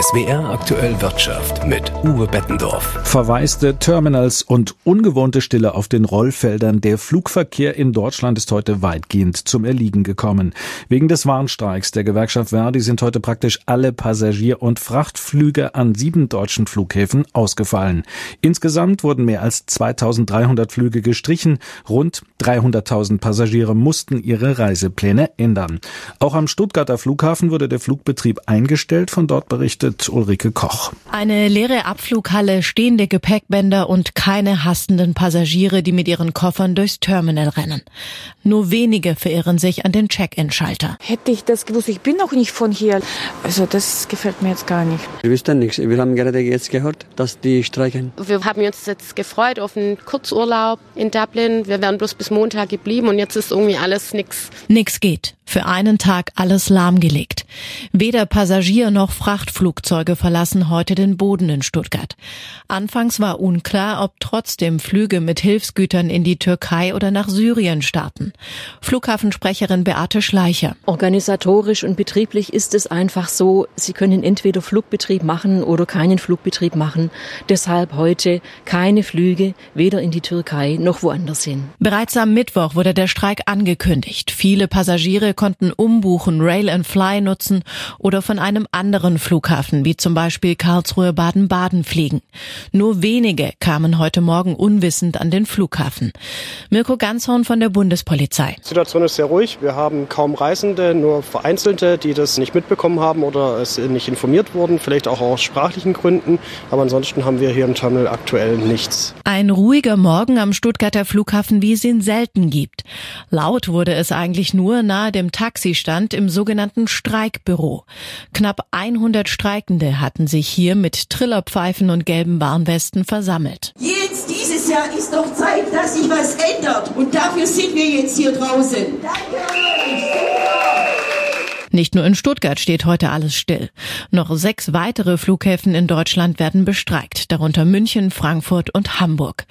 SWR aktuell Wirtschaft mit Uwe Bettendorf. Verwaiste Terminals und ungewohnte Stille auf den Rollfeldern. Der Flugverkehr in Deutschland ist heute weitgehend zum Erliegen gekommen. Wegen des Warnstreiks der Gewerkschaft Verdi sind heute praktisch alle Passagier- und Frachtflüge an sieben deutschen Flughäfen ausgefallen. Insgesamt wurden mehr als 2300 Flüge gestrichen. Rund 300.000 Passagiere mussten ihre Reisepläne ändern. Auch am Stuttgarter Flughafen wurde der Flugbetrieb eingestellt. Von dort berichtet Ulrike Koch. Eine leere Abflughalle, stehende Gepäckbänder und keine hastenden Passagiere, die mit ihren Koffern durchs Terminal rennen. Nur wenige verirren sich an den Check-in-Schalter. Hätte ich das gewusst, ich bin noch nicht von hier. Also das gefällt mir jetzt gar nicht. Wir wissen nichts. Wir haben gerade jetzt gehört, dass die streiken. Wir haben uns jetzt gefreut auf einen Kurzurlaub in Dublin. Wir wären bloß bis Montag geblieben und jetzt ist irgendwie alles nix. Nix geht. Für einen Tag alles lahmgelegt. Weder Passagier noch Frachtflugzeuge verlassen heute den Boden in Stuttgart. Anfangs war unklar, ob trotzdem Flüge mit Hilfsgütern in die Türkei oder nach Syrien starten. Flughafensprecherin Beate Schleicher. Organisatorisch und betrieblich ist es einfach so, Sie können entweder Flugbetrieb machen oder keinen Flugbetrieb machen. Deshalb heute keine Flüge, weder in die Türkei noch woanders hin. Bereits am Mittwoch wurde der Streik angekündigt. Viele Passagiere konnten umbuchen, Rail and Fly nutzen oder von einem anderen Flughafen, wie zum Beispiel Karlsruhe Baden-Baden fliegen. Nur wenige kamen heute Morgen unwissend an den Flughafen. Mirko Ganzhorn von der Bundespolizei. Die Situation ist sehr ruhig. Wir haben kaum Reisende, nur Vereinzelte, die das nicht mitbekommen haben oder es nicht informiert wurden, vielleicht auch aus sprachlichen Gründen. Aber ansonsten haben wir hier im Terminal aktuell nichts. Ein ruhiger Morgen am Stuttgarter Flughafen, wie es ihn selten gibt. Laut wurde es eigentlich nur nahe dem Taxistand im sogenannten Streikbüro. Knapp 100 Streikende hatten sich hier mit Trillerpfeifen und gelben Warnwesten versammelt. Jetzt dieses Jahr ist doch Zeit, dass sich was ändert. Und dafür sind wir jetzt hier draußen. Danke euch. Nicht nur in Stuttgart steht heute alles still. Noch sechs weitere Flughäfen in Deutschland werden bestreikt, darunter München, Frankfurt und Hamburg.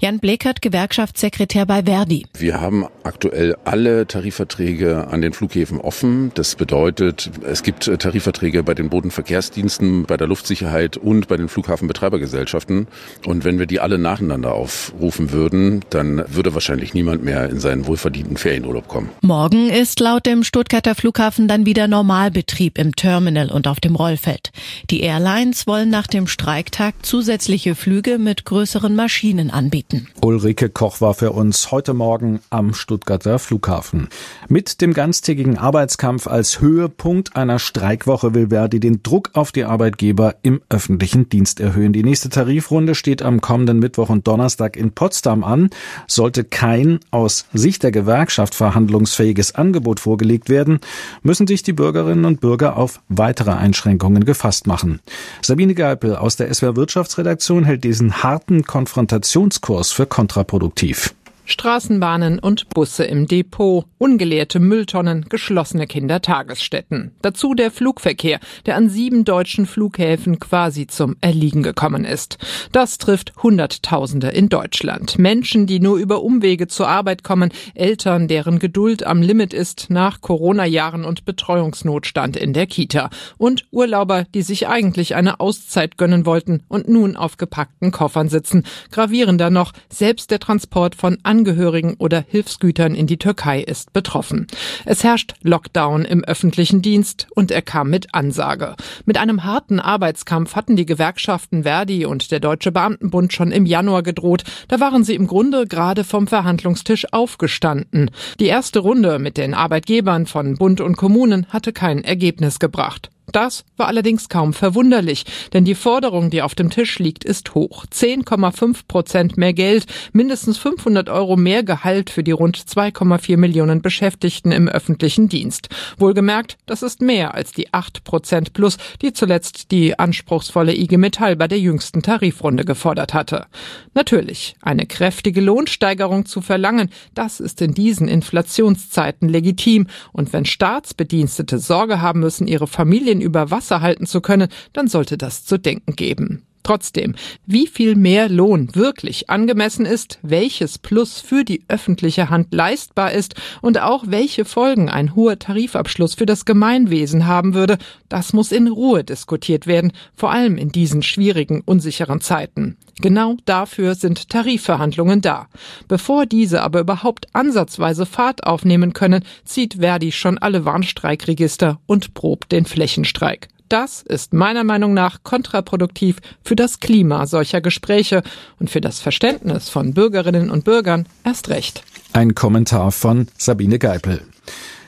Jan Blekert, Gewerkschaftssekretär bei Verdi. Wir haben aktuell alle Tarifverträge an den Flughäfen offen. Das bedeutet, es gibt Tarifverträge bei den Bodenverkehrsdiensten, bei der Luftsicherheit und bei den Flughafenbetreibergesellschaften. Und wenn wir die alle nacheinander aufrufen würden, dann würde wahrscheinlich niemand mehr in seinen wohlverdienten Ferienurlaub kommen. Morgen ist laut dem Stuttgarter Flughafen dann wieder Normalbetrieb im Terminal und auf dem Rollfeld. Die Airlines wollen nach dem Streiktag zusätzliche Flüge mit größeren Maschinen anbieten. Ulrike Koch war für uns heute Morgen am Stuttgarter Flughafen. Mit dem ganztägigen Arbeitskampf als Höhepunkt einer Streikwoche will Verdi den Druck auf die Arbeitgeber im öffentlichen Dienst erhöhen. Die nächste Tarifrunde steht am kommenden Mittwoch und Donnerstag in Potsdam an. Sollte kein aus Sicht der Gewerkschaft verhandlungsfähiges Angebot vorgelegt werden, müssen sich die Bürgerinnen und Bürger auf weitere Einschränkungen gefasst machen. Sabine Geipel aus der SWR Wirtschaftsredaktion hält diesen harten Konfrontationskurs für kontraproduktiv. Straßenbahnen und Busse im Depot, ungeleerte Mülltonnen, geschlossene Kindertagesstätten. Dazu der Flugverkehr, der an sieben deutschen Flughäfen quasi zum Erliegen gekommen ist. Das trifft Hunderttausende in Deutschland. Menschen, die nur über Umwege zur Arbeit kommen, Eltern, deren Geduld am Limit ist nach Corona-Jahren und Betreuungsnotstand in der Kita. Und Urlauber, die sich eigentlich eine Auszeit gönnen wollten und nun auf gepackten Koffern sitzen. Gravierender noch, selbst der Transport von Angehörigen oder Hilfsgütern in die Türkei ist betroffen. Es herrscht Lockdown im öffentlichen Dienst und er kam mit Ansage. Mit einem harten Arbeitskampf hatten die Gewerkschaften Verdi und der Deutsche Beamtenbund schon im Januar gedroht. Da waren sie im Grunde gerade vom Verhandlungstisch aufgestanden. Die erste Runde mit den Arbeitgebern von Bund und Kommunen hatte kein Ergebnis gebracht. Das war allerdings kaum verwunderlich, denn die Forderung, die auf dem Tisch liegt, ist hoch. 10,5 Prozent mehr Geld, mindestens 500 Euro mehr Gehalt für die rund 2,4 Millionen Beschäftigten im öffentlichen Dienst. Wohlgemerkt, das ist mehr als die 8 Prozent plus, die zuletzt die anspruchsvolle IG Metall bei der jüngsten Tarifrunde gefordert hatte. Natürlich, eine kräftige Lohnsteigerung zu verlangen, das ist in diesen Inflationszeiten legitim. Und wenn Staatsbedienstete Sorge haben müssen, ihre Familien über Wasser halten zu können, dann sollte das zu denken geben. Trotzdem, wie viel mehr Lohn wirklich angemessen ist, welches Plus für die öffentliche Hand leistbar ist und auch welche Folgen ein hoher Tarifabschluss für das Gemeinwesen haben würde, das muss in Ruhe diskutiert werden, vor allem in diesen schwierigen, unsicheren Zeiten. Genau dafür sind Tarifverhandlungen da. Bevor diese aber überhaupt ansatzweise Fahrt aufnehmen können, zieht Verdi schon alle Warnstreikregister und probt den Flächenstreik. Das ist meiner Meinung nach kontraproduktiv für das Klima solcher Gespräche und für das Verständnis von Bürgerinnen und Bürgern erst recht. Ein Kommentar von Sabine Geipel.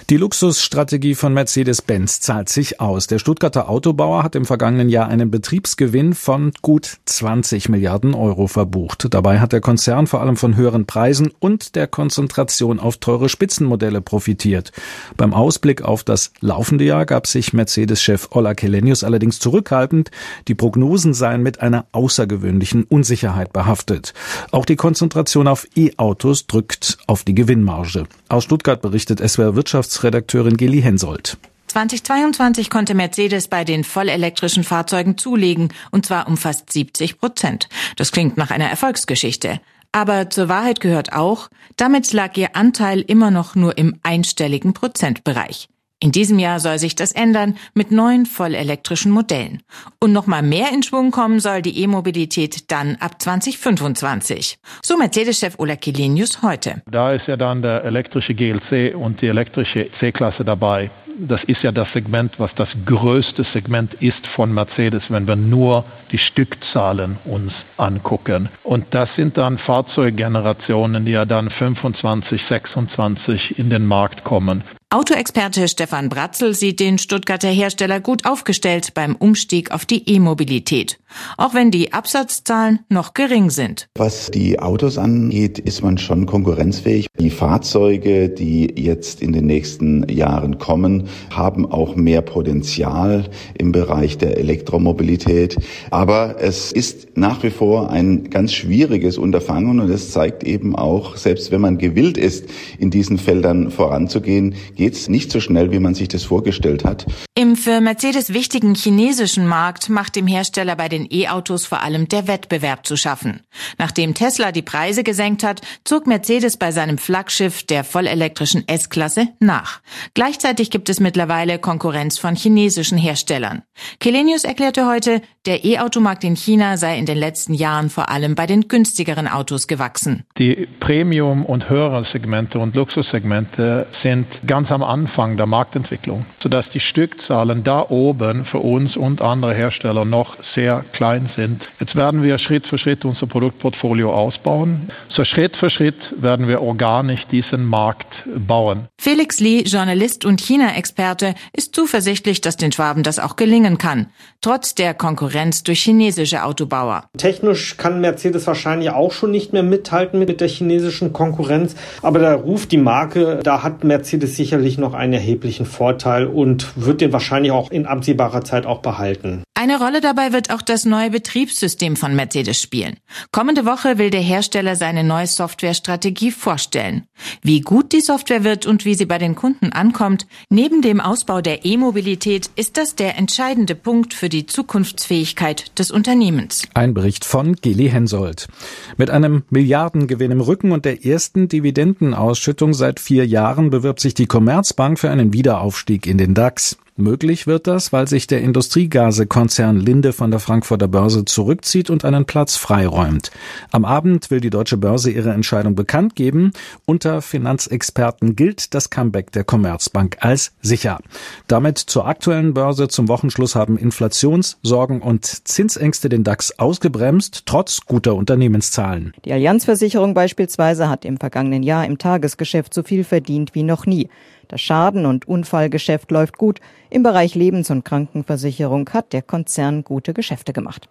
Die Luxusstrategie von Mercedes-Benz zahlt sich aus. Der Stuttgarter Autobauer hat im vergangenen Jahr einen Betriebsgewinn von gut 20 Milliarden Euro verbucht. Dabei hat der Konzern vor allem von höheren Preisen und der Konzentration auf teure Spitzenmodelle profitiert. Beim Ausblick auf das laufende Jahr gab sich Mercedes-Chef Ola Kelenius allerdings zurückhaltend. Die Prognosen seien mit einer außergewöhnlichen Unsicherheit behaftet. Auch die Konzentration auf E-Autos drückt auf die Gewinnmarge. Aus Stuttgart berichtet SWR Wirtschafts Wirtschaftsredakteurin Gilly Hensoldt. 2022 konnte Mercedes bei den vollelektrischen Fahrzeugen zulegen, und zwar um fast 70 Prozent. Das klingt nach einer Erfolgsgeschichte. Aber zur Wahrheit gehört auch, damit lag ihr Anteil immer noch nur im einstelligen Prozentbereich. In diesem Jahr soll sich das ändern mit neuen vollelektrischen Modellen. Und nochmal mehr in Schwung kommen soll die E-Mobilität dann ab 2025. So Mercedes-Chef Ola Kilenius heute. Da ist ja dann der elektrische GLC und die elektrische C-Klasse dabei das ist ja das Segment, was das größte Segment ist von Mercedes, wenn wir nur die Stückzahlen uns angucken. Und das sind dann Fahrzeuggenerationen, die ja dann 25, 26 in den Markt kommen. Autoexperte Stefan Bratzel sieht den Stuttgarter Hersteller gut aufgestellt beim Umstieg auf die E-Mobilität, auch wenn die Absatzzahlen noch gering sind. Was die Autos angeht, ist man schon konkurrenzfähig. Die Fahrzeuge, die jetzt in den nächsten Jahren kommen, haben auch mehr Potenzial im Bereich der Elektromobilität. Aber es ist nach wie vor ein ganz schwieriges Unterfangen und es zeigt eben auch, selbst wenn man gewillt ist, in diesen Feldern voranzugehen, geht es nicht so schnell, wie man sich das vorgestellt hat. Im für Mercedes wichtigen chinesischen Markt macht dem Hersteller bei den E-Autos vor allem der Wettbewerb zu schaffen. Nachdem Tesla die Preise gesenkt hat, zog Mercedes bei seinem Flaggschiff der vollelektrischen S-Klasse nach. Gleichzeitig gibt es mittlerweile Konkurrenz von chinesischen Herstellern. Kelenius erklärte heute, der E-Automarkt in China sei in den letzten Jahren vor allem bei den günstigeren Autos gewachsen. Die Premium- und Hörersegmente und Luxussegmente sind ganz am Anfang der Marktentwicklung, sodass die Stückzahlen da oben für uns und andere Hersteller noch sehr klein sind. Jetzt werden wir Schritt für Schritt unser Produktportfolio ausbauen. So Schritt für Schritt werden wir organisch diesen Markt bauen. Felix Lee, Journalist und China-Experte, ist zuversichtlich, dass den Schwaben das auch gelingen kann, trotz der Konkurrenz durch chinesische Autobauer. Technisch kann Mercedes wahrscheinlich auch schon nicht mehr mithalten mit der chinesischen Konkurrenz, aber da ruft die Marke, da hat Mercedes sicherlich noch einen erheblichen Vorteil und wird den wahrscheinlich auch in absehbarer Zeit auch behalten. Eine Rolle dabei wird auch das neue Betriebssystem von Mercedes spielen. Kommende Woche will der Hersteller seine neue Softwarestrategie vorstellen. Wie gut die Software wird und wie sie bei den Kunden ankommt, neben dem Ausbau der E-Mobilität ist das der entscheidende Punkt für die Zukunftsfähigkeit des Unternehmens. Ein Bericht von Geli Hensoldt. Mit einem Milliardengewinn im Rücken und der ersten Dividendenausschüttung seit vier Jahren bewirbt sich die Commerzbank für einen Wiederaufstieg in den DAX. Möglich wird das, weil sich der Industriegasekonzern Linde von der Frankfurter Börse zurückzieht und einen Platz freiräumt. Am Abend will die Deutsche Börse ihre Entscheidung bekannt geben. Unter Finanzexperten gilt das Comeback der Commerzbank als sicher. Damit zur aktuellen Börse zum Wochenschluss haben Inflationssorgen und Zinsängste den DAX ausgebremst, trotz guter Unternehmenszahlen. Die Allianzversicherung beispielsweise hat im vergangenen Jahr im Tagesgeschäft so viel verdient wie noch nie. Das Schaden- und Unfallgeschäft läuft gut. Im Bereich Lebens- und Krankenversicherung hat der Konzern gute Geschäfte gemacht.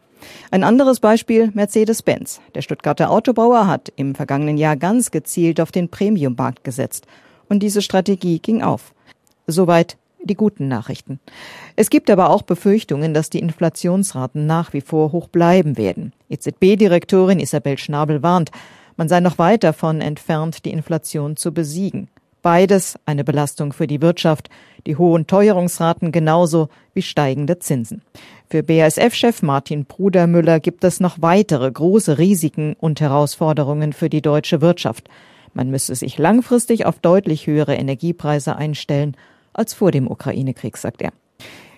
Ein anderes Beispiel Mercedes-Benz. Der Stuttgarter Autobauer hat im vergangenen Jahr ganz gezielt auf den Premium-Markt gesetzt. Und diese Strategie ging auf. Soweit die guten Nachrichten. Es gibt aber auch Befürchtungen, dass die Inflationsraten nach wie vor hoch bleiben werden. EZB-Direktorin Isabel Schnabel warnt, man sei noch weit davon entfernt, die Inflation zu besiegen. Beides eine Belastung für die Wirtschaft, die hohen Teuerungsraten genauso wie steigende Zinsen. Für BASF-Chef Martin Brudermüller gibt es noch weitere große Risiken und Herausforderungen für die deutsche Wirtschaft. Man müsse sich langfristig auf deutlich höhere Energiepreise einstellen als vor dem Ukraine-Krieg, sagt er.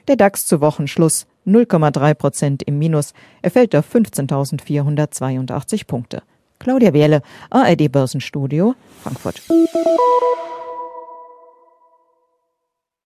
Der DAX zu Wochenschluss 0,3 Prozent im Minus. Er fällt auf 15.482 Punkte. Claudia Wehle, ARD Börsenstudio, Frankfurt.